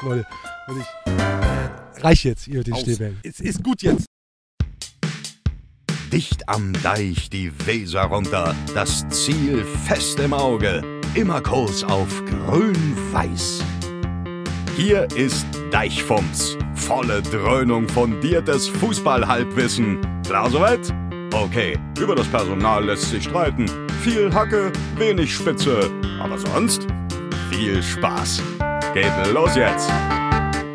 jetzt, Leute. Und ich, äh, reich jetzt, ihr den. Schneebällen. Es ist gut jetzt. Dicht am Deich die Weser runter, das Ziel fest im Auge, immer Kurs auf grün-weiß. Hier ist Deichfumms, volle Dröhnung fundiertes Fußballhalbwissen. Klar soweit? Okay, über das Personal lässt sich streiten. Viel Hacke, wenig Spitze, aber sonst viel Spaß. Geht los jetzt!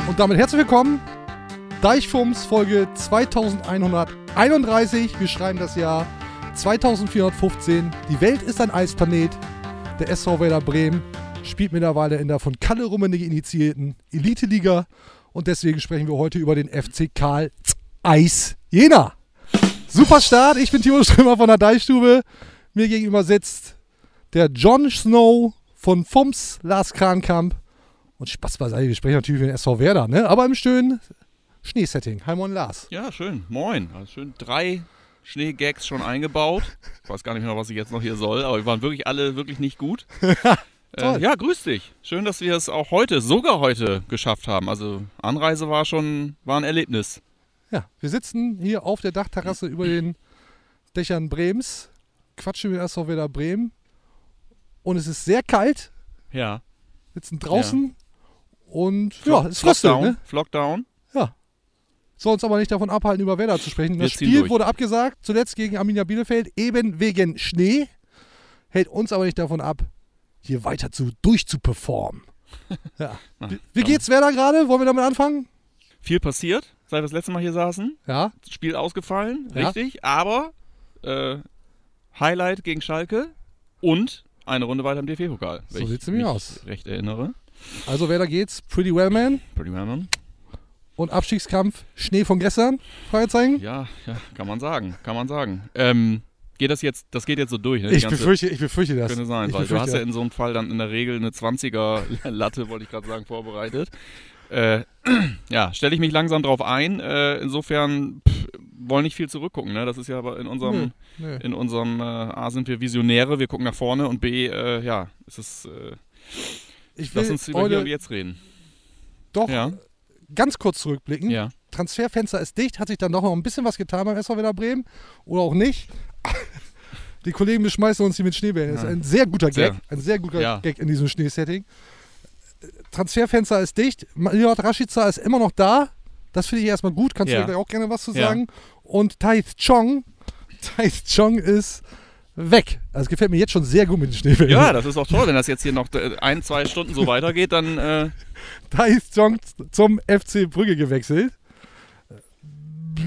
Und damit herzlich willkommen. Deichfums Folge 2131. Wir schreiben das Jahr 2415. Die Welt ist ein Eisplanet. Der SV Werder Bremen spielt mittlerweile in der von Kalle Rummenigge initiierten Elite-Liga. Und deswegen sprechen wir heute über den FC Karl Eis Jena. Super Start. Ich bin Timo Strömer von der Deichstube. Mir gegenüber sitzt der John Snow von FUMS, Lars Krankamp. Und Spaß beiseite, wir sprechen natürlich über den SV Werder, ne? aber im schönen Schneesetting. Hi, moin Lars. Ja, schön. Moin. Also schön drei Schneegags schon eingebaut. Ich weiß gar nicht mehr, was ich jetzt noch hier soll, aber wir waren wirklich alle wirklich nicht gut. Toll. äh, ja, grüß dich. Schön, dass wir es auch heute, sogar heute geschafft haben. Also Anreise war schon, war ein Erlebnis. Ja, wir sitzen hier auf der Dachterrasse über den Dächern Brems, quatschen mit SV Werder Bremen und es ist sehr kalt, Ja. sitzen draußen und ja, es fröstelt, Flockdown. ne? Flockdown. Ja. Soll uns aber nicht davon abhalten, über Werder zu sprechen. Wir Das Spiel durch. wurde abgesagt, zuletzt gegen Arminia Bielefeld, eben wegen Schnee. Hält uns aber nicht davon ab, hier weiter zu durchzuperformen. Ja. Wie, wie geht's Werder gerade? Wollen wir damit anfangen? Viel passiert, seit wir das letzte Mal hier saßen. Ja. Spiel ausgefallen, Ja. richtig. Aber äh, Highlight gegen Schalke und eine Runde weiter im DFB-Pokal. So wenn ich sieht's nämlich mich aus. recht erinnere. Also Werder geht's, pretty well, man. Pretty well, man. Und Abstiegskampf, Schnee von gestern? Fragezeichen? Ja, ja, kann man sagen, kann man sagen. Ähm, geht das jetzt, das geht jetzt so durch, ne? Die ich, ganze- befürchte, ich befürchte das. Könnte sein, ich weil du hast ja in so einem Fall dann in der Regel eine 20er Latte, wollte ich gerade sagen, vorbereitet. Äh, ja, stelle ich mich langsam drauf ein. Äh, insofern pff, wollen nicht viel zurückgucken. Ne? Das ist ja aber in unserem, Nö, nö. in unserem äh, A sind wir Visionäre, wir gucken nach vorne und B, äh, ja, es ist, äh, Ich will lass uns über heute jetzt reden. doch Ja, ganz kurz zurückblicken. ja. Transferfenster ist dicht, hat sich dann doch noch ein bisschen was getan beim SV Werder Bremen oder auch nicht. Die Kollegen beschmeißen uns hier mit Schneebällen. Das ist ein sehr guter Sehr. Gag, ein sehr guter Ja. Gag in diesem Schneesetting. Transferfenster ist dicht. Milot Rashica ist immer noch da. Das finde ich erstmal gut. Kannst Ja. du gleich auch gerne was zu sagen. Und Taith Chong, Taith Chong ist weg. Also es gefällt mir jetzt schon sehr gut mit den Schneebällen. ja, das ist auch toll, wenn das jetzt hier noch äh, ein, zwei Stunden so weitergeht, dann äh, Taith Chong zum FC Brügge gewechselt.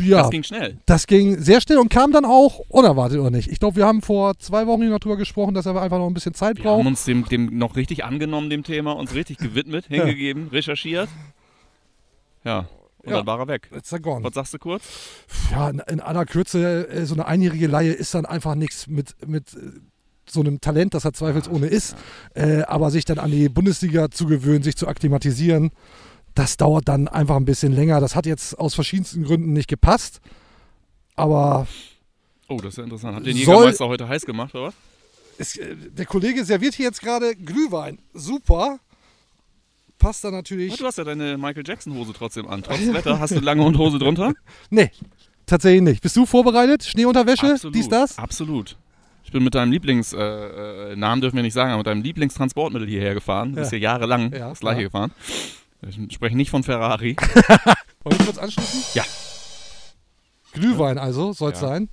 Ja, das ging schnell. Das ging sehr schnell und kam dann auch unerwartet, oder nicht? Ich glaube, wir haben vor zwei Wochen hier noch drüber gesprochen, dass er einfach noch ein bisschen Zeit Wir haben braucht. uns dem, dem noch richtig angenommen, dem Thema, uns richtig gewidmet, hingegeben, recherchiert. Ja, und Ja. dann war er weg. Ist er gone. Was sagst du kurz? Ja, in, in aller Kürze, äh, so eine einjährige Laie ist dann einfach nichts mit, mit äh, so einem Talent, das er zweifelsohne ist. Äh, aber sich dann an die Bundesliga zu gewöhnen, sich zu akklimatisieren, das dauert dann einfach ein bisschen länger. Das hat jetzt aus verschiedensten Gründen nicht gepasst. Aber Oh, das ist ja interessant. Hat den Jägermeister heute heiß gemacht, oder was? Äh, der Kollege serviert hier jetzt gerade Glühwein. Super. Passt da natürlich. Oh, du hast ja deine Michael Jackson-Hose trotzdem an. Trotz Wetter hast du lange und Hose drunter? Nee, tatsächlich nicht. Bist du vorbereitet? Schneeunterwäsche? Dies, das? Absolut. Ich bin mit deinem Lieblings, äh, äh, Namen dürfen wir nicht sagen, aber mit deinem Lieblingstransportmittel hierher gefahren. Du bist Ja. hier jahrelang Ja, das gleiche ja. gefahren. Ich spreche nicht von Ferrari. Wollen wir kurz anschließen? Ja. Glühwein also, soll es sein.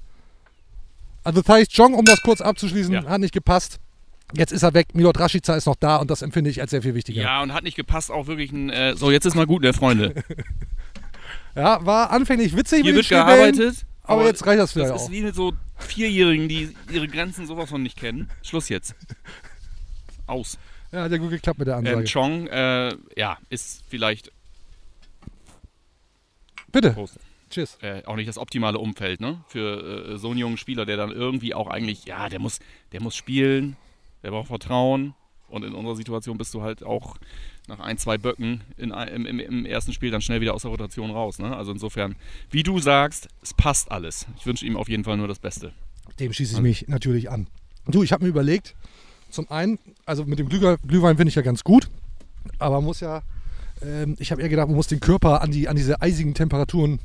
Also Thais Jong, um das kurz abzuschließen, hat nicht gepasst. Jetzt ist er weg. Milot Rashica ist noch da und das empfinde ich als sehr viel wichtiger. Ja, und hat nicht gepasst, auch wirklich ein. Äh, so, jetzt ist mal gut, ne, Freunde. Ja, war anfänglich witzig Hier mit wird gearbeitet. aber, jetzt reicht das Das vielleicht ist auch. wie mit so Vierjährigen, die ihre Grenzen sowas von nicht kennen. Schluss jetzt. Aus. Ja, hat ja gut geklappt mit der Ansage. Ähm, Chong, äh, ja, ist vielleicht Bitte. Prost. Tschüss. äh, auch nicht das optimale Umfeld, ne? Für äh, so einen jungen Spieler, der dann irgendwie auch eigentlich, ja, der muss, der muss spielen, der braucht Vertrauen. Und in unserer Situation bist du halt auch nach ein, zwei Böcken in, im, im, im ersten Spiel dann schnell wieder aus der Rotation raus. Ne? Also insofern, wie du sagst, es passt alles. Ich wünsche ihm auf jeden Fall nur das Beste. Dem schließe ich mich natürlich an. Du, ich habe mir überlegt, zum einen, also mit dem Glühwein, Glühwein finde ich ja ganz gut, aber man muss ja Ähm, ich habe eher gedacht, man muss den Körper an, die, an diese eisigen Temperaturen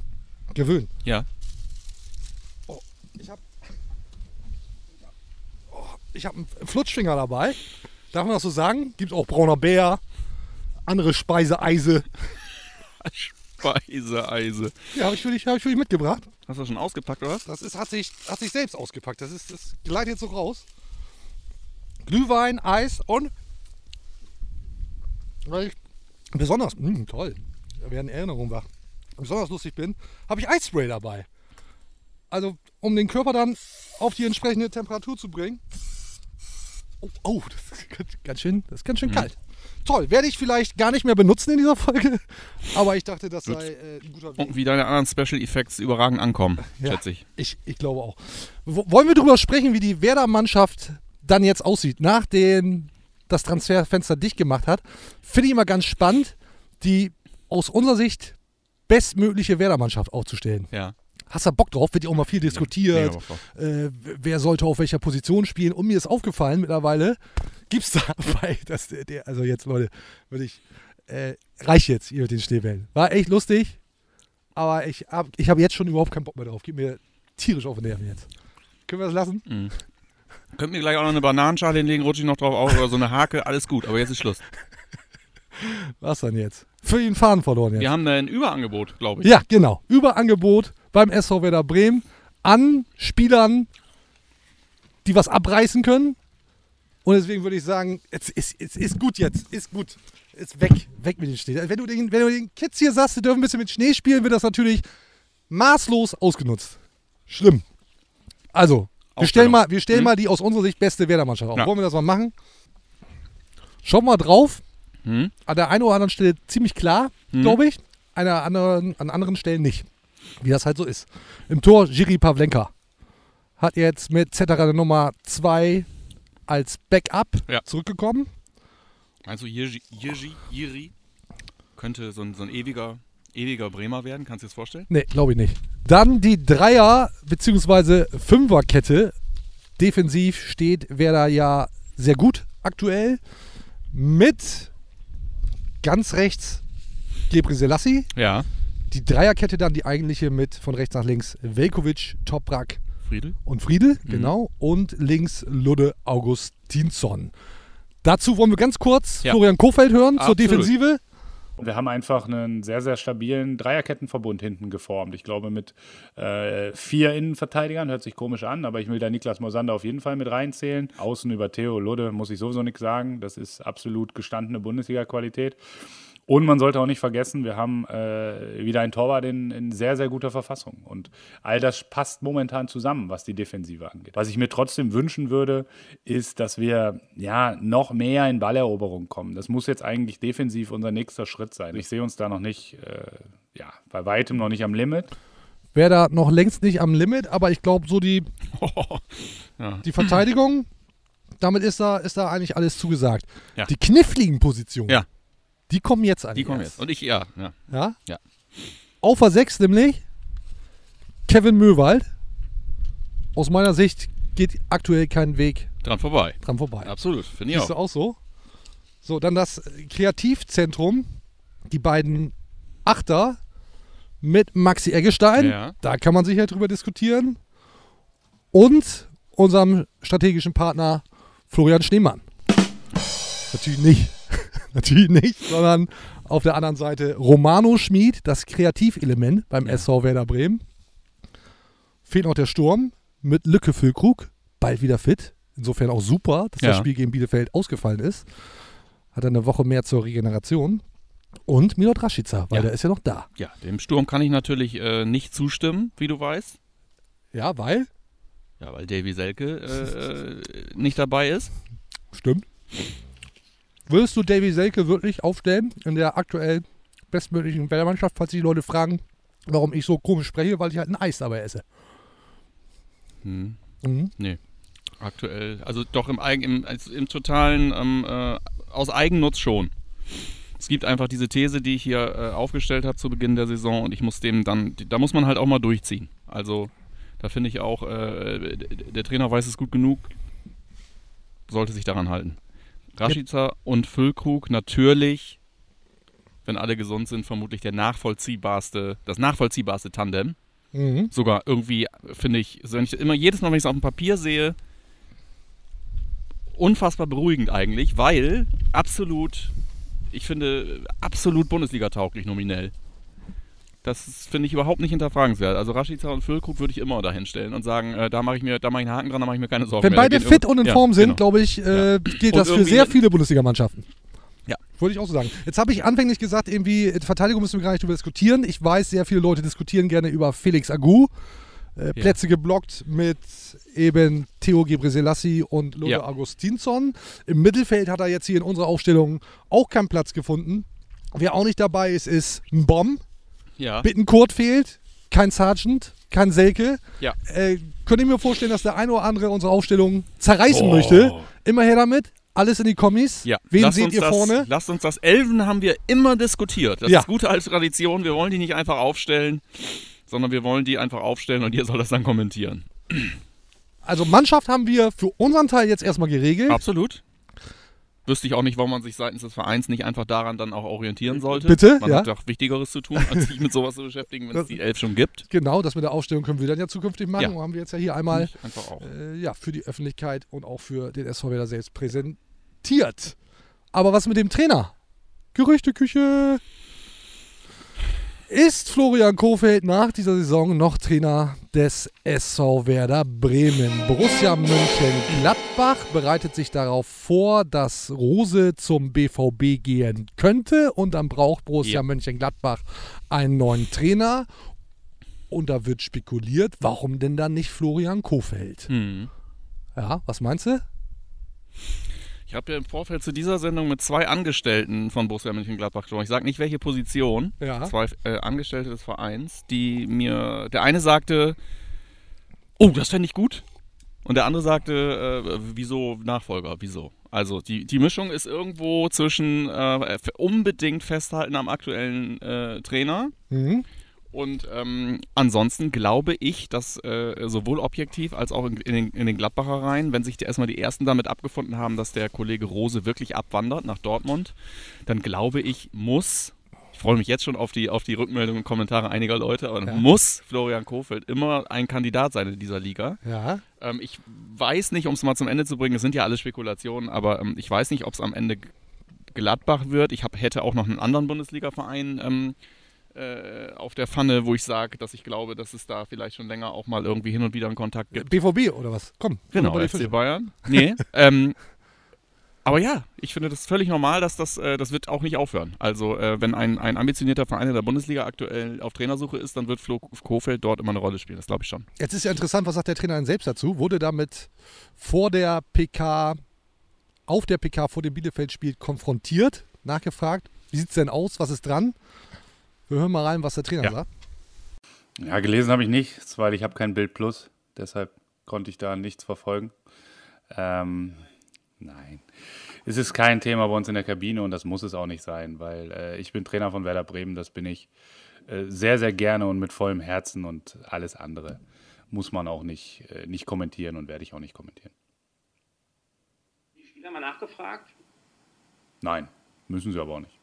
gewöhnen. Ja. Ich habe oh, ich hab einen Flutschfinger dabei. Darf man das so sagen? Gibt auch brauner Bär, andere Speiseeise. Speiseeise. Ja, habe ich, für dich- hab ich für dich mitgebracht. Hast du das schon ausgepackt, oder was? Das ist, hat, sich, hat sich selbst ausgepackt. Das, ist, das gleitet jetzt so raus. Glühwein, Eis und. Weil ich besonders. Mh, toll. Da werden Erinnerungen wach. Besonders lustig bin, habe ich Eisspray dabei. Also, um den Körper dann auf die entsprechende Temperatur zu bringen. Oh, oh das ist ganz- schön, das ist ganz schön kalt. Toll, werde ich vielleicht gar nicht mehr benutzen in dieser Folge, aber ich dachte, das sei äh, ein guter Weg. Und wie deine anderen Special Effects überragend ankommen, Ja. schätze ich. Ich, ich glaube auch. W wollen wir darüber sprechen, wie die Werder-Mannschaft dann jetzt aussieht, nachdem das Transferfenster dicht gemacht hat? Finde ich immer ganz spannend, die aus unserer Sicht bestmögliche Werder-Mannschaft aufzustellen. Ja. Hast du Bock drauf? Wird ja auch mal viel diskutiert. Drauf. Äh, wer sollte auf welcher Position spielen? Und mir ist aufgefallen mittlerweile, gibt es dabei, dass der, der, also jetzt Leute, würde ich, äh, reicht jetzt hier mit den Schneebällen. War echt lustig, aber ich habe ich hab jetzt schon überhaupt keinen Bock mehr drauf. Gib mir tierisch auf den Nerven jetzt. Können wir das lassen? Mhm. Könnt mir gleich auch noch eine Bananenschale hinlegen, rutsche ich noch drauf auf oder so eine Hake, alles gut, aber jetzt ist Schluss. Was dann jetzt? Für den Faden verloren jetzt. Wir haben ein Überangebot, glaube ich. Ja, genau. Überangebot beim SV Werder Bremen an Spielern, die was abreißen können. Und deswegen würde ich sagen, es ist, es ist gut jetzt, ist gut. Ist weg, weg mit den Schnee. Wenn du den, wenn du den Kids hier sagst, die dürfen ein bisschen mit Schnee spielen, wird das natürlich maßlos ausgenutzt. Schlimm. Also, wir stellen Aufstellung. mal, wir stellen Hm? mal die aus unserer Sicht beste Werder-Mannschaft auf. Ja. Wollen wir das mal machen? Schauen wir mal drauf. Hm? An der einen oder anderen Stelle ziemlich klar, Mhm. glaube ich. An, der anderen, an anderen Stellen nicht. Wie das halt so ist. Im Tor Jiri Pavlenka. Hat jetzt mit Zetterer Nummer 2 als Backup Ja. zurückgekommen. Meinst du, Jirgi, Jiri könnte so ein, so ein ewiger, ewiger Bremer werden? Kannst du dir das vorstellen? Nee, glaube ich nicht. Dann die Dreier- bzw. Fünferkette. Defensiv steht Werder ja sehr gut aktuell. Mit ganz rechts Gebri Selassie. Ja. Die Dreierkette dann die eigentliche mit von rechts nach links Velkovic, Toprak Friedel? und Friedel, Mhm. genau. Und links Ludde Augustinsson. Dazu wollen wir ganz kurz Ja. Florian Kofeld hören zur Absolut. Defensive. Wir haben einfach einen sehr, sehr stabilen Dreierkettenverbund hinten geformt. Ich glaube, mit äh, vier Innenverteidigern, hört sich komisch an, aber ich will da Niklas Mosander auf jeden Fall mit reinzählen. Außen über Theo Ludde muss ich sowieso nichts sagen. Das ist absolut gestandene Bundesliga-Qualität. Und man sollte auch nicht vergessen, wir haben äh, wieder einen Torwart in, in sehr, sehr guter Verfassung. Und all das passt momentan zusammen, was die Defensive angeht. Was ich mir trotzdem wünschen würde, ist, dass wir ja noch mehr in Balleroberung kommen. Das muss jetzt eigentlich defensiv unser nächster Schritt sein. Ich sehe uns da noch nicht, äh, ja, bei weitem noch nicht am Limit. Wäre da noch längst nicht am Limit, aber ich glaube, so die, ja. die Verteidigung, damit ist da, ist da eigentlich alles zugesagt. Ja. Die kniffligen Positionen, Ja. Die kommen jetzt an. Die kommen jetzt. Und ich, ja, ja. Ja? Ja. Auf der 6 nämlich Kevin Möwald. Aus meiner Sicht geht aktuell kein Weg Dran vorbei. dran vorbei. Absolut, finde ich Siehst auch. auch so? So, dann das Kreativzentrum, die beiden Achter mit Maxi Eggestein. Ja. Da kann man sicher drüber diskutieren. Und unserem strategischen Partner Florian Schneemann. Natürlich nicht. Natürlich nicht, sondern auf der anderen Seite Romano Schmid, das Kreativelement beim SV Werder Bremen. Fehlt noch der Sturm mit Lücke Füllkrug, bald wieder fit. Insofern auch super, dass das Ja. Spiel gegen Bielefeld ausgefallen ist. Hat er eine Woche mehr zur Regeneration. Und Milot Rashica, weil Ja. der ist ja noch da. Ja, dem Sturm kann ich natürlich äh, nicht zustimmen, wie du weißt. Ja, weil? Ja, weil Davy Selke äh, nicht dabei ist. Stimmt. Würdest du Davy Selke wirklich aufstellen in der aktuell bestmöglichen Weltmannschaft, falls sich die Leute fragen, warum ich so komisch spreche, weil ich halt ein Eis dabei esse? Hm. Mhm. Aktuell, also doch im, Eigen, im, im totalen, ähm, äh, aus Eigennutz schon. Es gibt einfach diese These, die ich hier äh, aufgestellt habe zu Beginn der Saison und ich muss dem dann, da muss man halt auch mal durchziehen. Also da finde ich auch, äh, der Trainer weiß es gut genug, sollte sich daran halten. Rashica und Füllkrug natürlich wenn alle gesund sind, vermutlich der nachvollziehbarste, das nachvollziehbarste Tandem. Mhm. Sogar irgendwie, finde ich, wenn ich immer jedes Mal, wenn ich es auf dem Papier sehe, unfassbar beruhigend eigentlich, weil absolut, ich finde, absolut Bundesliga-tauglich nominell. Das finde ich überhaupt nicht hinterfragenswert. Also Rashica und Füllkrug würde ich immer dahin stellen und sagen, äh, da mache ich mir, da mache ich einen Haken dran, da mache ich mir keine Sorgen Wenn mehr. Beide fit und in Ja, Form sind, genau. glaube ich, äh, gilt Und das für sehr viele Bundesligamannschaften. Ja. Würde ich auch so sagen. Jetzt habe ich anfänglich gesagt, irgendwie, Verteidigung müssen wir gar nicht drüber diskutieren. Ich weiß, sehr viele Leute diskutieren gerne über Felix Agu. Äh, Plätze geblockt mit eben Theo Gebrselassie und Lothar Ja. Augustinsson. Im Mittelfeld hat er jetzt hier in unserer Aufstellung auch keinen Platz gefunden. Wer auch nicht dabei ist, ist ein Bomb. Ja. Bittenkurt fehlt, kein Sergeant, kein Selke. Ja. Äh, könnte ich mir vorstellen, dass der ein oder andere unsere Aufstellung zerreißen Oh. möchte. Immer her damit. Alles in die Kommis. Ja. Wen Lasst seht ihr das, vorne? Lasst uns das. Elfen haben wir immer diskutiert. Das Ja. ist gute alte Tradition. Wir wollen die nicht einfach aufstellen, sondern wir wollen die einfach aufstellen und ihr soll das dann kommentieren. Also Mannschaft haben wir für unseren Teil jetzt erstmal geregelt. Absolut. Wüsste ich auch nicht, warum man sich seitens des Vereins nicht einfach daran dann auch orientieren sollte. Bitte? Man Ja. hat doch Wichtigeres zu tun, als sich mit sowas zu beschäftigen, wenn es die Elf schon gibt. Genau, das mit der Aufstellung können wir dann ja zukünftig machen. Ja. Und haben wir jetzt ja hier einmal Ich einfach auch. äh, ja, für die Öffentlichkeit und auch für den SV Werder selbst präsentiert. Aber was mit dem Trainer? Gerüchteküche. Ist Florian Kofeld nach dieser Saison noch Trainer des SV Werder Bremen? Borussia Mönchengladbach bereitet sich darauf vor, dass Rose zum BVB gehen könnte und dann braucht Borussia Ja. Mönchengladbach einen neuen Trainer. Und da wird spekuliert, warum denn dann nicht Florian Kofeld? Hm. Ja, was meinst du? Ich habe ja im Vorfeld zu dieser Sendung mit zwei Angestellten von Borussia Mönchengladbach gesprochen. Ich sage nicht, welche Position. Ja. Zwei äh, Angestellte des Vereins, die mir. Der eine sagte, oh, das fände ich gut. Und der andere sagte, äh, wieso Nachfolger, wieso? Also die, die Mischung ist irgendwo zwischen äh, unbedingt festhalten am aktuellen äh, Trainer Mhm. Und ähm, ansonsten glaube ich, dass äh, sowohl objektiv als auch in, in, den, in den Gladbacher Reihen, wenn sich die, erstmal die Ersten damit abgefunden haben, dass der Kollege Rose wirklich abwandert nach Dortmund, dann glaube ich, muss, ich freue mich jetzt schon auf die, auf die Rückmeldungen und Kommentare einiger Leute, aber Ja. muss Florian Kofeld immer ein Kandidat sein in dieser Liga. Ja. Ähm, ich weiß nicht, um es mal zum Ende zu bringen, es sind ja alles Spekulationen, aber ähm, ich weiß nicht, ob es am Ende Gladbach wird. Ich hab, hätte auch noch einen anderen Bundesliga-Verein ähm, äh, auf der Pfanne, wo ich sage, dass ich glaube, dass es da vielleicht schon länger auch mal irgendwie hin und wieder einen Kontakt gibt. BVB oder was? Komm. Genau, FC. Bayern. Nee, ähm, aber ja, ich finde das völlig normal, dass das, äh, das wird auch nicht aufhören. Also äh, wenn ein, ein ambitionierter Verein in der Bundesliga aktuell auf Trainersuche ist, dann wird Flo Kofeld dort immer eine Rolle spielen. Das glaube ich schon. Jetzt ist ja interessant, was sagt der Trainer denn selbst dazu? Wurde damit vor der PK, auf der PK vor dem Bielefeld-Spiel konfrontiert, nachgefragt, wie sieht es denn aus, was ist dran? Wir hören mal rein, was der Trainer Ja. sagt. Ja, gelesen habe ich nichts, weil ich habe kein Bild Plus. Deshalb konnte ich da nichts verfolgen. Ähm, nein. Es ist kein Thema bei uns in der Kabine und das muss es auch nicht sein, weil äh, ich bin Trainer von Werder Bremen, das bin ich äh, sehr, sehr gerne und mit vollem Herzen und alles andere muss man auch nicht, äh, nicht kommentieren und werde ich auch nicht kommentieren. Die Spieler mal nachgefragt? Nein, müssen sie aber auch nicht.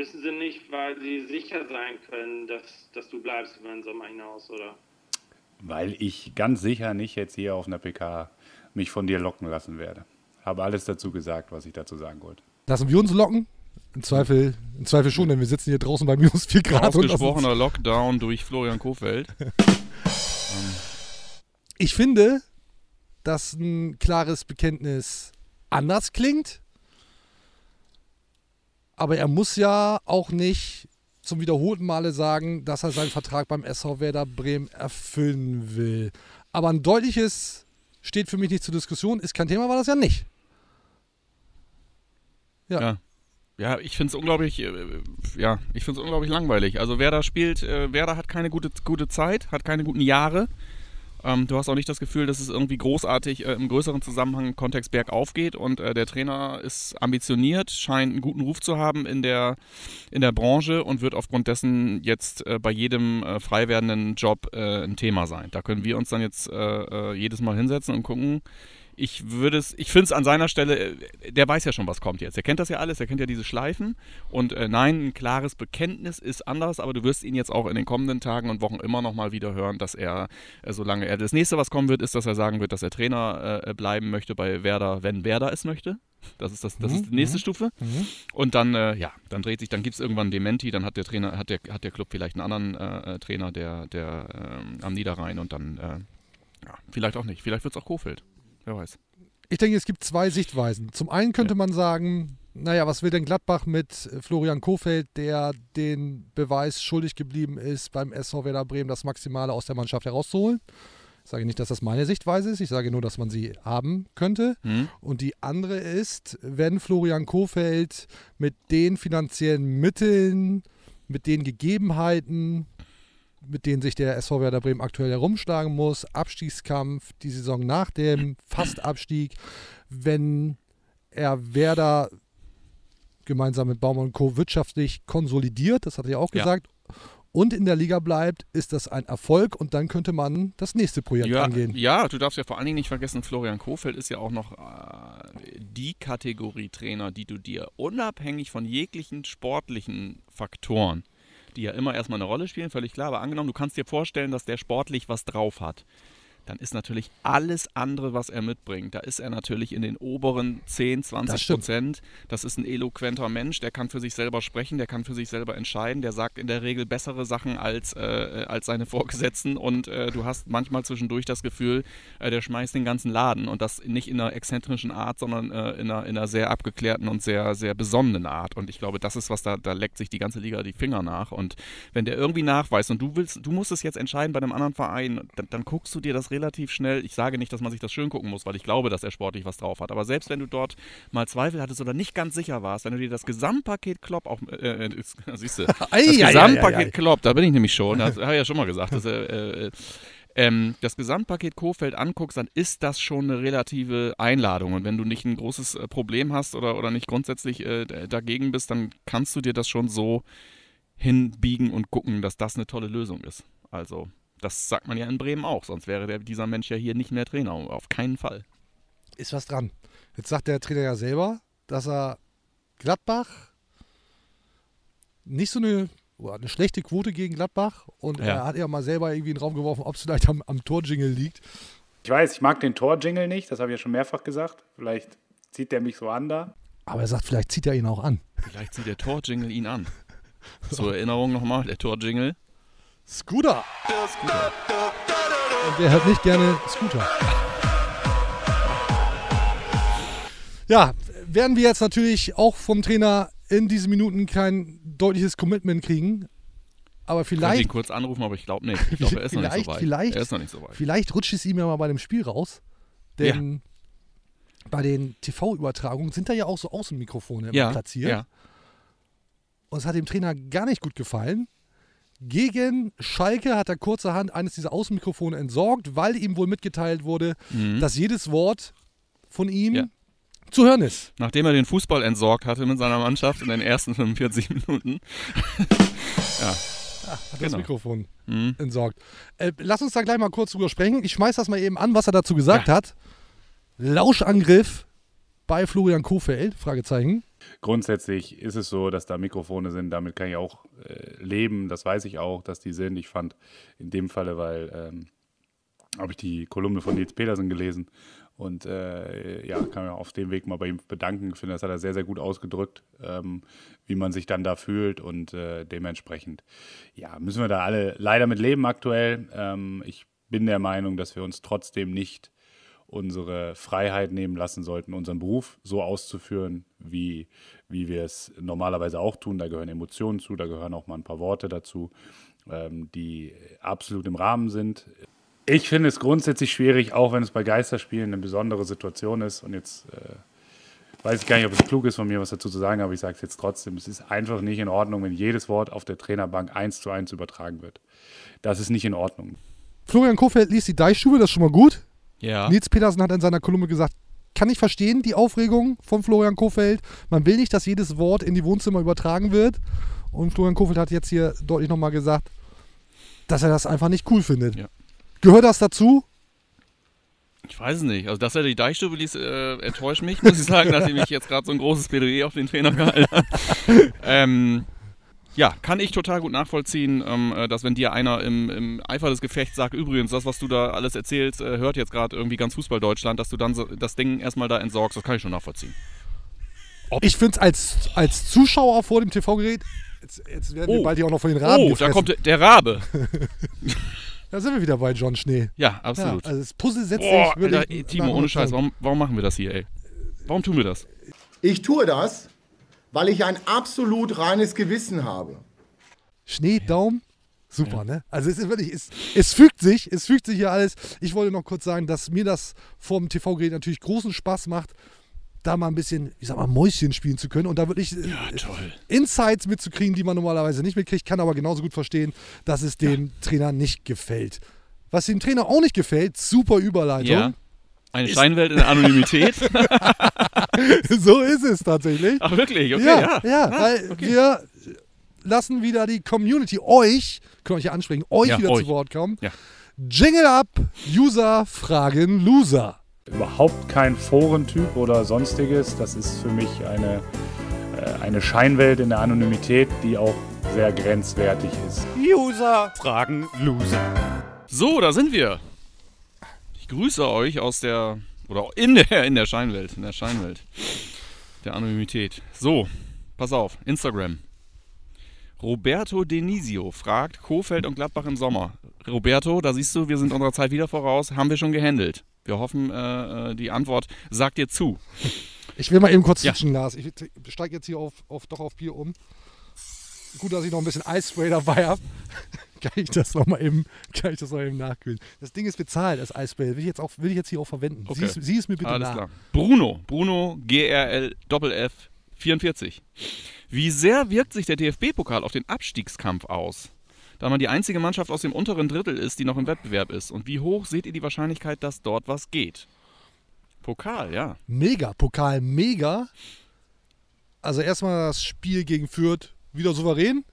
Müssen sie nicht, weil sie sicher sein können, dass, dass du bleibst über den Sommer hinaus, oder? Weil ich ganz sicher nicht jetzt hier auf einer PK mich von dir locken lassen werde. Habe alles dazu gesagt, was ich dazu sagen wollte. Lassen wir uns locken? Im Zweifel, im Zweifel schon, denn wir sitzen hier draußen bei minus 4 Grad. Ausgesprochener Lockdown durch Florian Kofeld. Ich finde, dass ein klares Bekenntnis anders klingt. Aber er muss ja auch nicht zum wiederholten Male sagen, dass er seinen Vertrag beim SV Werder Bremen erfüllen will. Aber ein deutliches steht für mich nicht zur Diskussion, ist kein Thema, war das ja nicht. Ja. Ja. Ja, ich finde es unglaublich, äh, ja, unglaublich langweilig. Also Werder spielt, äh, Werder hat keine gute, gute Zeit, hat keine guten Jahre. Ähm, du hast auch nicht das Gefühl, dass es irgendwie großartig äh, im größeren Zusammenhang Kontext bergauf geht und äh, der Trainer ist ambitioniert, scheint einen guten Ruf zu haben in der, in der Branche und wird aufgrund dessen jetzt äh, bei jedem äh, frei werdenden Job äh, ein Thema sein. Da können wir uns dann jetzt äh, jedes Mal hinsetzen und gucken, ich würde es, ich finde es an seiner Stelle, äh, der weiß ja schon, was kommt jetzt. Er kennt das ja alles, er kennt ja diese Schleifen. Und äh, nein, ein klares Bekenntnis ist anders, aber du wirst ihn jetzt auch in den kommenden Tagen und Wochen immer noch mal wieder hören, dass er, äh, solange er das nächste, was kommen wird, ist, dass er sagen wird, dass er Trainer äh, bleiben möchte bei Werder, wenn Werder es möchte. Das ist das, das ist die nächste Stufe. Und dann, äh, ja, dann dreht sich, dann gibt es irgendwann einen Dementi, dann hat der Trainer, hat der, hat der Club vielleicht einen anderen äh, Trainer, der, der ähm, am Niederrhein und dann, äh, ja, vielleicht auch nicht. Vielleicht wird es auch Kofeld. Wer weiß. Ich denke, es gibt zwei Sichtweisen. Zum einen könnte man sagen, naja, was will denn Gladbach mit Florian Kofeld, der den Beweis schuldig geblieben ist, beim SV Werder Bremen das Maximale aus der Mannschaft herauszuholen? Ich sage nicht, dass das meine Sichtweise ist, ich sage nur, dass man sie haben könnte. Hm? Und die andere ist, wenn Florian Kofeld mit den finanziellen Mitteln, mit den Gegebenheiten, mit denen sich der SV Werder Bremen aktuell herumschlagen muss, Abstiegskampf, die Saison nach dem Fastabstieg, wenn er Werder gemeinsam mit Baumann und Co. wirtschaftlich konsolidiert, das hat er ja auch Ja. gesagt, und in der Liga bleibt, ist das ein Erfolg und dann könnte man das nächste Projekt Ja, angehen. ja, du darfst ja vor allen Dingen nicht vergessen, Florian Kofeld ist ja auch noch äh, die Kategorie Trainer, die du dir unabhängig von jeglichen sportlichen Faktoren, die ja immer erstmal eine Rolle spielen, völlig klar, aber angenommen, du kannst dir vorstellen, dass der sportlich was drauf hat. Dann ist natürlich alles andere, was er mitbringt. Da ist er natürlich in den oberen 10, 20 Das stimmt. Prozent. Das ist ein eloquenter Mensch, der kann für sich selber sprechen, der kann für sich selber entscheiden, der sagt in der Regel bessere Sachen als, äh, als seine Vorgesetzten und äh, du hast manchmal zwischendurch das Gefühl, äh, der schmeißt den ganzen Laden und das nicht in einer exzentrischen Art, sondern äh, in, einer, in einer sehr abgeklärten und sehr, sehr besonnenen Art. Und ich glaube, das ist was, da, da leckt sich die ganze Liga die Finger nach. Und wenn der irgendwie nachweist und du willst, du musst es jetzt entscheiden bei einem anderen Verein, dann, dann guckst du dir das relativ schnell. Ich sage nicht, dass man sich das schön gucken muss, weil ich glaube, dass er sportlich was drauf hat. Aber selbst wenn du dort mal Zweifel hattest oder nicht ganz sicher warst, wenn du dir das Gesamtpaket Klopp auch, äh, äh, ist- siehst du, das Gesamtpaket. Klopp, da bin ich nämlich schon, das habe ich ja schon mal gesagt, dass, äh, äh, ähm, das Gesamtpaket Kofeld anguckst, dann ist das schon eine relative Einladung. Und wenn du nicht ein großes äh, Problem hast oder, oder nicht grundsätzlich äh, dagegen bist, dann kannst du dir das schon so hinbiegen und gucken, dass das eine tolle Lösung ist. Also, das sagt man ja in Bremen auch, sonst wäre der, dieser Mensch ja hier nicht mehr Trainer. Auf keinen Fall. Ist was dran. Jetzt sagt der Trainer ja selber, dass er Gladbach nicht so eine, oder eine schlechte Quote gegen Gladbach und Ja. er hat ja mal selber irgendwie in den Raum geworfen, ob es vielleicht am, am Torjingle liegt. Ich weiß, ich mag den Tor-Jingle nicht, das habe ich ja schon mehrfach gesagt. Vielleicht zieht der mich so an da. Aber er sagt, vielleicht zieht er ihn auch an. Vielleicht zieht der Torjingle ihn an. Zur Erinnerung nochmal, der Torjingle. Scooter! Und wer hört nicht gerne Scooter? Ja, werden wir jetzt natürlich auch vom Trainer in diesen Minuten kein deutliches Commitment kriegen. Aber Könnte ihn vielleicht, kurz anrufen, aber ich glaube nicht. Ich glaube, er ist noch nicht Vielleicht, so weit. vielleicht. Er ist noch nicht so weit. vielleicht rutscht es ihm ja mal bei dem Spiel raus. Denn bei den TV-Übertragungen sind da ja auch so Außenmikrofone Ja, platziert. ja. Und es hat dem Trainer gar nicht gut gefallen. Gegen Schalke hat er kurzerhand eines dieser Außenmikrofone entsorgt, weil ihm wohl mitgeteilt wurde, dass jedes Wort von ihm Mhm. Ja. zu hören ist. Nachdem er den Fußball entsorgt hatte mit seiner Mannschaft in den ersten 45 Minuten. ja. Hat das Genau. Mikrofon Mhm. entsorgt. Äh, lass uns da gleich mal kurz drüber sprechen. Ich schmeiß das mal eben an, was er dazu gesagt Ja. hat. Lauschangriff bei Florian Kofeld? Fragezeichen. Grundsätzlich ist es so, dass da Mikrofone sind, damit kann ich auch äh, leben, das weiß ich auch, dass die sind. Ich fand in dem Falle, weil ähm, habe ich die Kolumne von Nils Petersen gelesen und äh, ja, kann mir auf dem Weg mal bei ihm bedanken. Ich finde, das hat er sehr, sehr gut ausgedrückt, ähm, wie man sich dann da fühlt und äh, dementsprechend, ja, müssen wir da alle leider mit leben aktuell. Ähm, ich bin der Meinung, dass wir uns trotzdem nicht unsere Freiheit nehmen lassen sollten, unseren Beruf so auszuführen, wie, wie wir es normalerweise auch tun. Da gehören Emotionen zu, da gehören auch mal ein paar Worte dazu, ähm, die absolut im Rahmen sind. Ich finde es grundsätzlich schwierig, auch wenn es bei Geisterspielen eine besondere Situation ist. Und jetzt äh, weiß ich gar nicht, ob es klug ist von mir, was dazu zu sagen, aber ich sage es jetzt trotzdem. Es ist einfach nicht in Ordnung, wenn jedes Wort auf der Trainerbank eins zu eins übertragen wird. Das ist nicht in Ordnung. Florian Kofeld liest die Deichstube, das ist schon mal gut. Ja. Nils Petersen hat in seiner Kolumne gesagt, kann ich verstehen, die Aufregung von Florian Kofeld. Man will nicht, dass jedes Wort in die Wohnzimmer übertragen wird. Und Florian Kofeld hat jetzt hier deutlich nochmal gesagt, dass er das einfach nicht cool findet. Ja. Gehört das dazu? Ich weiß es nicht. Also, dass er die Deichstube ließ, äh, enttäuscht mich, muss ich sagen, nachdem ich jetzt gerade so ein großes Plädoyer auf den Trainer gehalten habe. ähm, ja, kann ich total gut nachvollziehen, ähm, äh, dass wenn dir einer im, im, Eifer des Gefechts sagt, übrigens, das, was du da alles erzählst, äh, hört jetzt gerade irgendwie ganz Fußball Deutschland, dass du dann so, das Ding erstmal da entsorgst, das kann ich schon nachvollziehen. Ob ich finde es als, als Zuschauer vor dem TV-Gerät, jetzt, jetzt, werden oh. wir bald hier auch noch von den Raben Oh, gefressen. da kommt der Rabe. Da sind wir wieder bei John Schnee. Ja, absolut. Ja, also das Puzzle setzt Boah, sich wirklich Alter, ey, Timo, ohne Scheiß, warum, warum machen wir das hier, ey? Warum tun wir das? Ich tue das, weil ich ein absolut reines Gewissen habe. Schnee, Daumen. Super, ja. ne? Also es ist wirklich, es, es fügt sich, es fügt sich hier alles. Ich wollte noch kurz sagen, dass mir das vom TV-Gerät natürlich großen Spaß macht, da mal ein bisschen, ich sag mal, Mäuschen spielen zu können und da wirklich ja, toll. Insights mitzukriegen, die man normalerweise nicht mitkriegt, kann aber genauso gut verstehen, dass es dem ja. Trainer nicht gefällt. Was dem Trainer auch nicht gefällt, super Überleitung. Ja. Eine Scheinwelt in der Anonymität. so ist es tatsächlich. Ach wirklich? Okay, ja. Ja, ja ah, weil okay. wir lassen wieder die Community, euch, können euch ja ansprechen, euch ja, wieder euch. zu Wort kommen. Ja. Jingle up, User fragen Loser. Überhaupt kein Forentyp oder sonstiges. Das ist für mich eine, äh, eine Scheinwelt in der Anonymität, die auch sehr grenzwertig ist. User fragen Loser. So, da sind wir. Grüße euch aus der oder in der in der Scheinwelt, in der Scheinwelt der Anonymität. So, pass auf, Instagram. Roberto Denisio fragt Kofeld und Gladbach im Sommer. Roberto, da siehst du, wir sind unserer Zeit wieder voraus, haben wir schon gehandelt. Wir hoffen, äh, die Antwort sagt dir zu. Ich will mal eben kurz Ja. switchen, Lars. Ich steige jetzt hier auf, auf, doch auf Bier um. Gut, dass ich noch ein bisschen Eisspray dabei habe. kann ich das noch mal eben, kann ich das noch eben nachkühlen. Das Ding ist bezahlt, das Eisspray. Will ich jetzt, auch, will ich jetzt hier auch verwenden. Okay. Sieh, es, sieh es mir bitte Alles nach. klar. Bruno, Bruno GRL Doppel-F 44. Wie sehr wirkt sich der DFB-Pokal auf den Abstiegskampf aus? Da man die einzige Mannschaft aus dem unteren Drittel ist, die noch im Wettbewerb ist. Und wie hoch seht ihr die Wahrscheinlichkeit, dass dort was geht? Pokal, ja. Mega, Pokal mega. Also erstmal das Spiel gegen Fürth wieder souverän.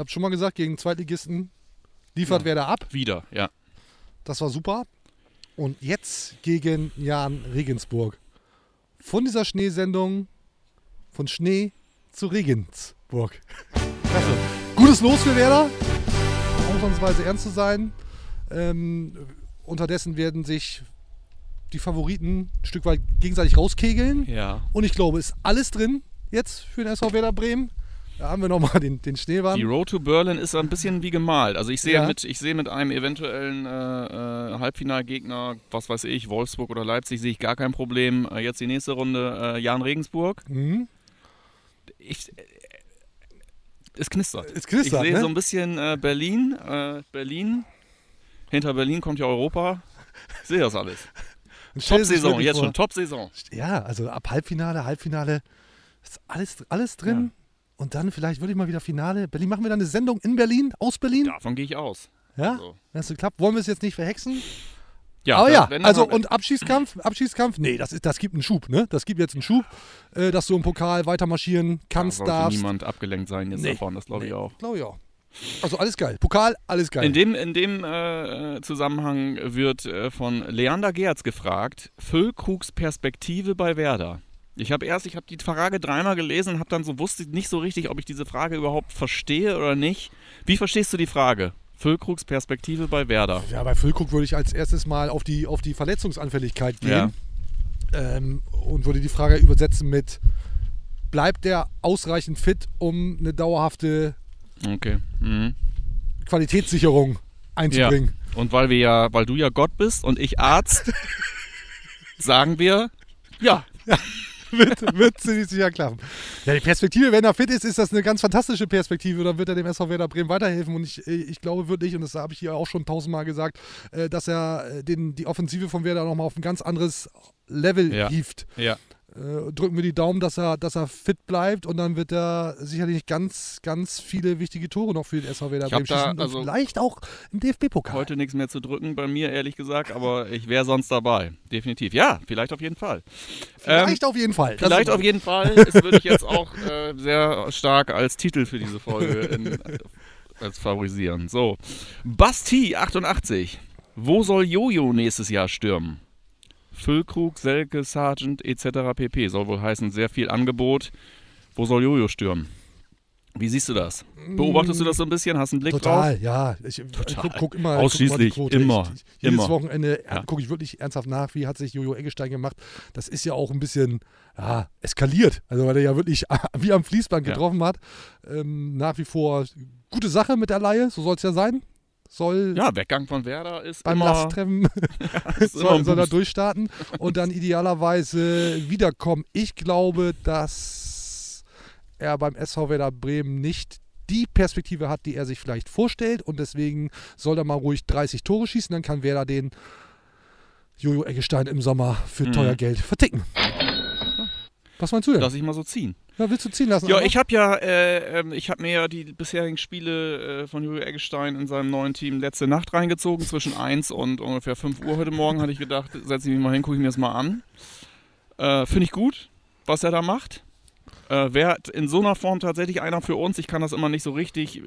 Ihr habt schon mal gesagt, gegen Zweitligisten liefert Ja. wer da ab. Wieder, ja. Das war super. Und jetzt gegen Jan Regensburg. Von dieser Schneesendung von Schnee zu Regensburg. Klasse. Gutes Los für Werder. Ausnahmsweise ernst zu sein. Ähm, unterdessen werden sich die Favoriten ein Stück weit gegenseitig rauskegeln. Ja. Und ich glaube, ist alles drin jetzt für den SV Werder Bremen. Da haben wir nochmal den, den Schneewarn. Die Road to Berlin ist ein bisschen wie gemalt. Also ich sehe Ja. mit, ich sehe mit einem eventuellen äh, äh, Halbfinalgegner, was weiß ich, Wolfsburg oder Leipzig, sehe ich gar kein Problem. Äh, jetzt die nächste Runde, äh, Jan Regensburg. Mhm. Ich, äh, es knistert. Es knistert, ich sehe ne? so ein bisschen äh, Berlin, äh, Berlin. Hinter Berlin kommt ja Europa. Ich sehe das alles. Top-Saison, jetzt vor- schon Top-Saison. Ja, also ab Halbfinale, Halbfinale ist alles, alles drin. Und dann vielleicht würde ich mal wieder Finale. Berlin, machen wir dann eine Sendung in Berlin, aus Berlin? Davon gehe ich aus. Ja? Also. Wenn das so klappt, wollen wir es jetzt nicht verhexen? Ja, Aber da- ja, wenn also und Abschießkampf, Abschießkampf, nee, das, ist, das gibt einen Schub, ne? Das gibt jetzt einen Schub, äh, dass du im Pokal weiter marschieren da kannst, sollte darfst. niemand abgelenkt sein jetzt Nee. davon, das glaube ich auch. Glaube ich auch. Also alles geil. Pokal, alles geil. In dem, in dem äh, Zusammenhang wird äh, von Leander Gerz gefragt, Füllkrugs Perspektive bei Werder. Ich habe erst, ich habe die Frage dreimal gelesen, habe dann so wusste nicht so richtig, ob ich diese Frage überhaupt verstehe oder nicht. Wie verstehst du die Frage? Füllkrugs Perspektive bei Werder. ja, bei Füllkrug würde ich als erstes mal auf die, auf die Verletzungsanfälligkeit gehen ähm, und würde die Frage übersetzen mit, bleibt der ausreichend fit, um eine dauerhafte Okay. Mhm. Qualitätssicherung einzubringen? Und weil wir ja, weil du ja Gott bist und ich Arzt, sagen wir, ja. Wird, wird ziemlich sicher klappen. Ja, die Perspektive, wenn er fit ist, ist das eine ganz fantastische Perspektive. Dann wird er dem SV Werder Bremen weiterhelfen. Und ich, ich glaube wirklich, und das habe ich hier auch schon tausendmal gesagt, äh, dass er äh, den, die Offensive von Werder nochmal auf ein ganz anderes Level Ja. hieft. Ja. Äh, drücken wir die Daumen, dass er, dass er fit bleibt und dann wird er sicherlich ganz, ganz viele wichtige Tore noch für den SV Werder Ich hab Bremen da, schießen und also vielleicht auch im DFB-Pokal. Heute nichts mehr zu drücken bei mir, ehrlich gesagt, aber ich wäre sonst dabei. Definitiv. Ja, vielleicht auf jeden Fall. Vielleicht auf jeden Fall. Vielleicht auf jeden Fall. Das würde ich jetzt auch äh, sehr stark als Titel für diese Folge in, als favorisieren. So. Basti 88. Wo soll Jojo nächstes Jahr stürmen? Füllkrug, Selke, Sargent etc. pp. Soll wohl heißen, sehr viel Angebot. Wo soll Jojo stürmen? Wie siehst du das? Beobachtest du das so ein bisschen? Hast einen Blick Total, drauf? ja. Ich, Total. ich guck, guck immer. Ausschließlich, guck immer, Ich, jedes immer. Wochenende Ja. gucke ich wirklich ernsthaft nach, wie hat sich Jojo Eggestein gemacht. Das ist ja auch ein bisschen ja, eskaliert. Also, weil er ja wirklich wie am Fließband Ja. getroffen hat. Ähm, nach wie vor gute Sache mit der Laie, so soll es ja sein. Soll Ja, Weggang von Werder ist beim immer, Lasttreffen immer soll, soll er durchstarten und dann idealerweise wiederkommen. Ich glaube, dass er beim SV Werder Bremen nicht die Perspektive hat, die er sich vielleicht vorstellt und deswegen soll er mal ruhig 30 Tore schießen, dann kann Werder den Jojo Eggestein im Sommer für Mhm. teuer Geld verticken. Was meinst du denn? Lass ich mal so ziehen. Ja, willst du ziehen lassen? Ja, Arno? ich habe ja, äh, ähm, ich habe mir ja die bisherigen Spiele äh, von Jojo Eggestein in seinem neuen Team letzte Nacht reingezogen. Zwischen 1 und ungefähr 5 Uhr heute Morgen hatte ich gedacht, setze ich mich mal hin, gucke ich mir das mal an. Äh, Finde ich gut, was er da macht. Äh, Wäre in so einer Form tatsächlich einer für uns. Ich kann das immer nicht so richtig, äh,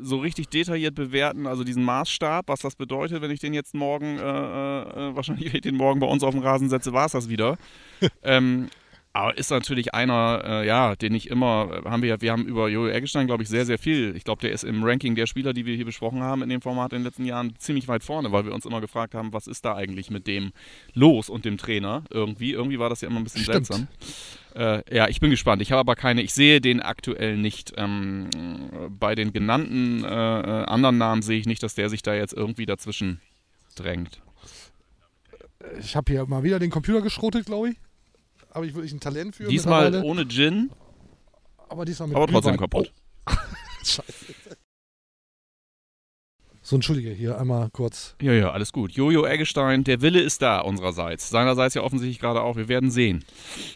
so richtig detailliert bewerten, also diesen Maßstab, was das bedeutet, wenn ich den jetzt morgen, äh, äh, wahrscheinlich wenn ich den morgen bei uns auf den Rasen setze, war es das wieder. ähm, aber ist natürlich einer, äh, ja, den ich immer, äh, haben wir wir haben über Jojo Eggestein, glaube ich, sehr, sehr viel. Ich glaube, der ist im Ranking der Spieler, die wir hier besprochen haben in dem Format in den letzten Jahren, ziemlich weit vorne, weil wir uns immer gefragt haben, was ist da eigentlich mit dem los und dem Trainer irgendwie. Irgendwie war das ja immer ein bisschen Stimmt. seltsam. Äh, ja, ich bin gespannt. Ich habe aber keine, ich sehe den aktuell nicht. Ähm, bei den genannten äh, äh, anderen Namen sehe ich nicht, dass der sich da jetzt irgendwie dazwischen drängt. ich habe hier mal wieder den Computer geschrotet, glaube ich. Habe ich wirklich ein Talent für. Diesmal ohne Gin, aber diesmal mit aber trotzdem Glühwein. kaputt. Oh, scheiße. So, entschuldige, hier einmal kurz. Ja, ja, alles gut. Jojo Eggestein, der Wille ist da unsererseits. Seinerseits ja offensichtlich gerade auch. Wir werden sehen.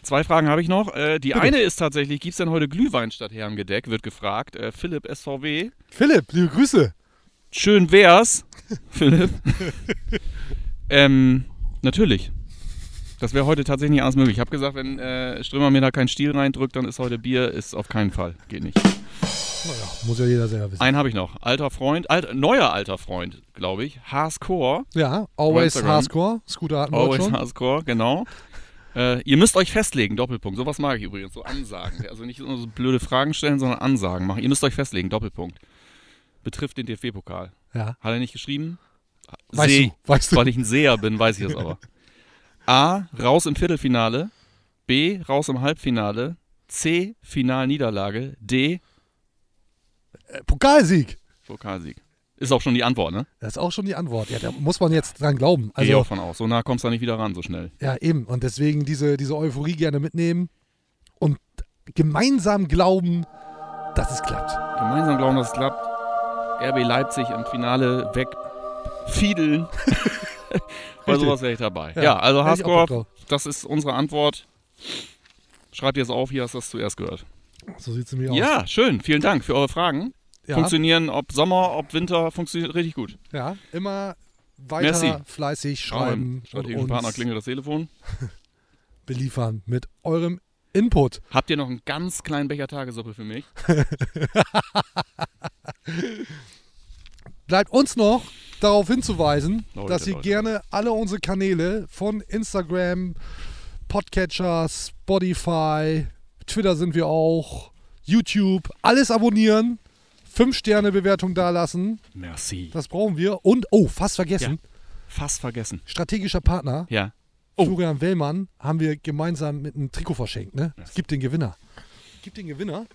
Zwei Fragen habe ich noch. Äh, die eine ist tatsächlich, gibt es denn heute Glühwein statt Herrengedeck, wird gefragt. Äh, Philipp SVW. Philipp, liebe Grüße. Schön wär's, Philipp. ähm, natürlich. Das wäre heute tatsächlich nicht alles möglich. Ich habe gesagt, wenn äh, Strömer mir da keinen Stiel reindrückt, dann ist heute Bier, ist auf keinen Fall. Geht nicht. Naja, muss ja jeder selber wissen. Einen habe ich noch. Alter Freund, alt, neuer alter Freund, glaube ich. Haascore. Ja, always. Hardcore. Scooter hatten Always. Hardcore, genau. Äh, ihr müsst euch festlegen, Doppelpunkt. Sowas mag ich übrigens, so Ansagen. Also nicht nur so blöde Fragen stellen, sondern Ansagen machen. Ihr müsst euch festlegen, Doppelpunkt. Betrifft den DFB-Pokal. Ja, Hat er nicht geschrieben? weißt Seh- du, weißt du. Weil ich ein Seher bin, weiß ich es aber. A. Raus im Viertelfinale. B. Raus im Halbfinale. C. Finalniederlage. D. Äh, Pokalsieg. Pokalsieg. Ist auch schon die Antwort, ne? Das ist auch schon die Antwort. Ja, da muss man jetzt dran glauben. Gehe ich Also, auch von aus. So nah kommst du da nicht wieder ran, so schnell. ja, eben. Und deswegen diese, diese Euphorie gerne mitnehmen und gemeinsam glauben, dass es klappt. Gemeinsam glauben, dass es klappt. RB Leipzig im Finale wegfiedeln. Bei sowas wäre ich dabei. Ja, Ja, also Haskor, das ist unsere Antwort. Schreibt ihr es auf, hier hast du es zuerst gehört. So sieht es nämlich aus. Ja, schön. Vielen Dank für eure Fragen. ja, Funktionieren, ob Sommer, ob Winter, funktioniert richtig gut. ja immer weiter Merci. fleißig schreiben und strategischen Partner klingelt das Telefon. beliefern mit eurem Input. Habt ihr noch einen ganz kleinen Becher Tagessuppe für mich? Bleibt uns noch darauf hinzuweisen, Leute, dass ihr Leute. gerne alle unsere Kanäle von Instagram, Podcatcher, Spotify, Twitter sind wir auch, YouTube, alles abonnieren, 5-Sterne-Bewertung dalassen, Merci. das brauchen wir. Und, oh, fast vergessen, Fast vergessen. strategischer Partner, Ja. Oh. Florian Wellmann, haben wir gemeinsam mit einem Trikot verschenkt. Ne? Es gibt den Gewinner. Gibt den Gewinner.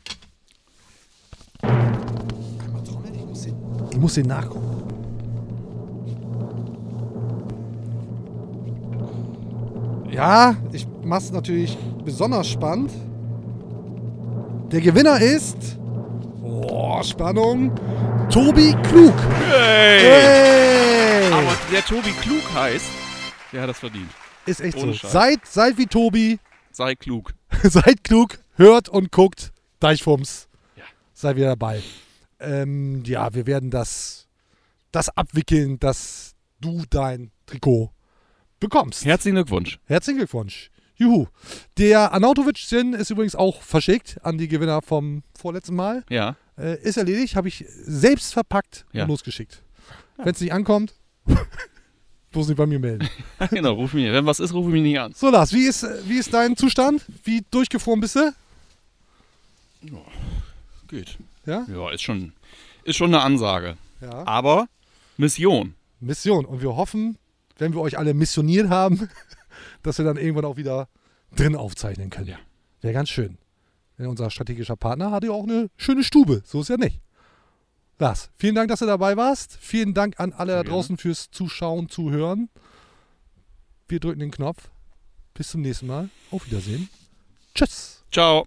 Ich muss den nachgucken. Ja, ich mach's natürlich besonders spannend. Der Gewinner ist. Oh, Spannung. Tobi Klug. Hey! Hey! Aber der Tobi klug heißt, der hat das verdient. Ist echt ohne so. Scheiß. Seid, seid wie Tobi. Sei klug. seid klug, hört und guckt Deichfums. Ja. Seid wieder dabei. Ähm, ja, wir werden das, das abwickeln, dass du dein Trikot bekommst. Herzlichen Glückwunsch. Herzlichen Glückwunsch. Juhu. Der Anautovic-Sinn ist übrigens auch verschickt an die Gewinner vom vorletzten Mal. Ja. Äh, ist erledigt, habe ich selbst verpackt Ja. und losgeschickt. Wenn es nicht ankommt, bloß nicht bei mir melden. genau, ruf mich. Wenn was ist, ruf mich nicht an. So, Lars, wie ist, wie ist dein Zustand? Wie durchgefroren bist du? Geht. Ja? Ja, ist schon, ist schon eine Ansage. Ja. Aber Mission. Mission. Und wir hoffen, wenn wir euch alle missioniert haben, dass wir dann irgendwann auch wieder drin aufzeichnen können. Ja. Wäre ganz schön. Denn unser strategischer Partner hat ja auch eine schöne Stube. So ist ja nicht. Lars, vielen Dank, dass du dabei warst. Vielen Dank an alle da draußen fürs Zuschauen, Zuhören. Wir drücken den Knopf. Bis zum nächsten Mal. Auf Wiedersehen. Tschüss. Ciao.